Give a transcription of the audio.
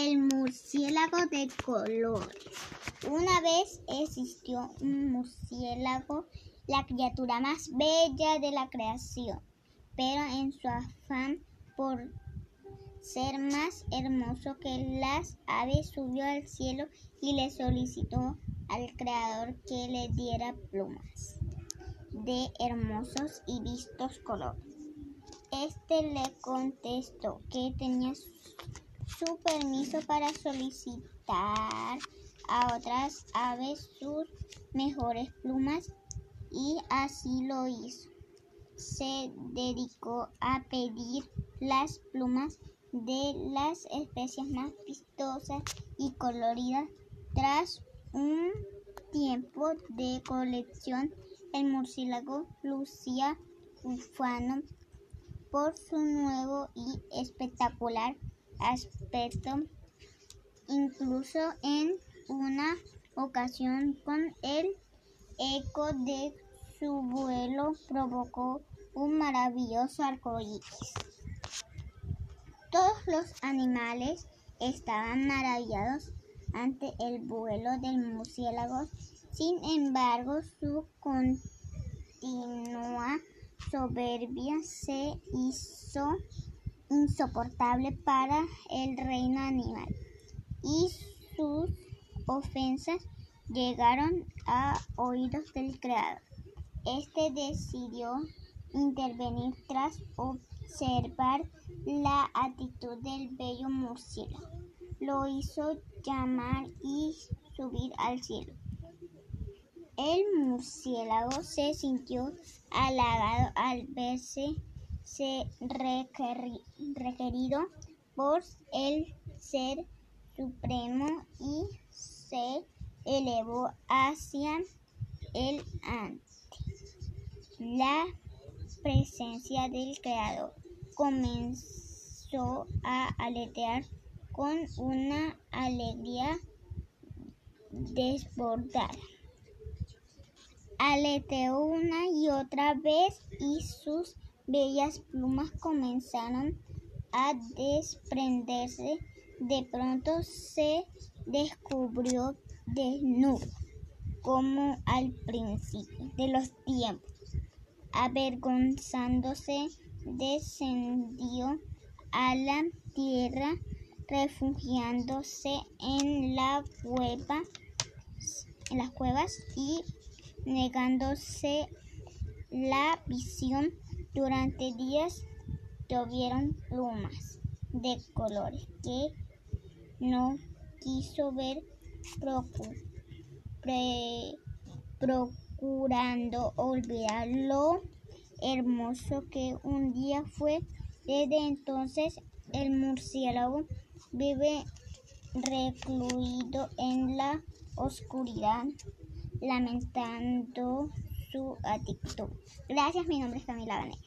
El murciélago de colores. Una vez existió un murciélago, la criatura más bella de la creación, pero en su afán por ser más hermoso que las aves subió al cielo y le solicitó al creador que le diera plumas de hermosos y vistos colores. Este le contestó que tenía su permiso para solicitar a otras aves sus mejores plumas y así lo hizo. Se dedicó a pedir las plumas de las especies más vistosas y coloridas. Tras un tiempo de colección, el murciélago lucía ufano por su nuevo y espectacular aspecto. Incluso en una ocasión con el eco de su vuelo provocó un maravilloso arcoíris. Todos los animales estaban maravillados ante el vuelo del murciélago. Sin embargo, su continua soberbia se hizo insoportable para el reino animal y sus ofensas llegaron a oídos del creador. Este decidió intervenir tras observar la actitud del bello murciélago. Lo hizo llamar y subir al cielo. El murciélago se sintió halagado al verse requerido por el Ser Supremo y se elevó hacia el ante la presencia del Creador. Comenzó a aletear con una alegría desbordada. Aleteó una y otra vez y sus bellas plumas comenzaron a desprenderse. De pronto se descubrió desnudo, como al principio de los tiempos. Avergonzándose, descendió a la tierra, refugiándose en la cueva, en las cuevas y negándose la visión. Durante días llovieron plumas de colores que no quiso ver procurando olvidar lo hermoso que un día fue. Desde entonces el murciélago vive recluido en la oscuridad, lamentando su actitud. Gracias, mi nombre es Camila Vanegas.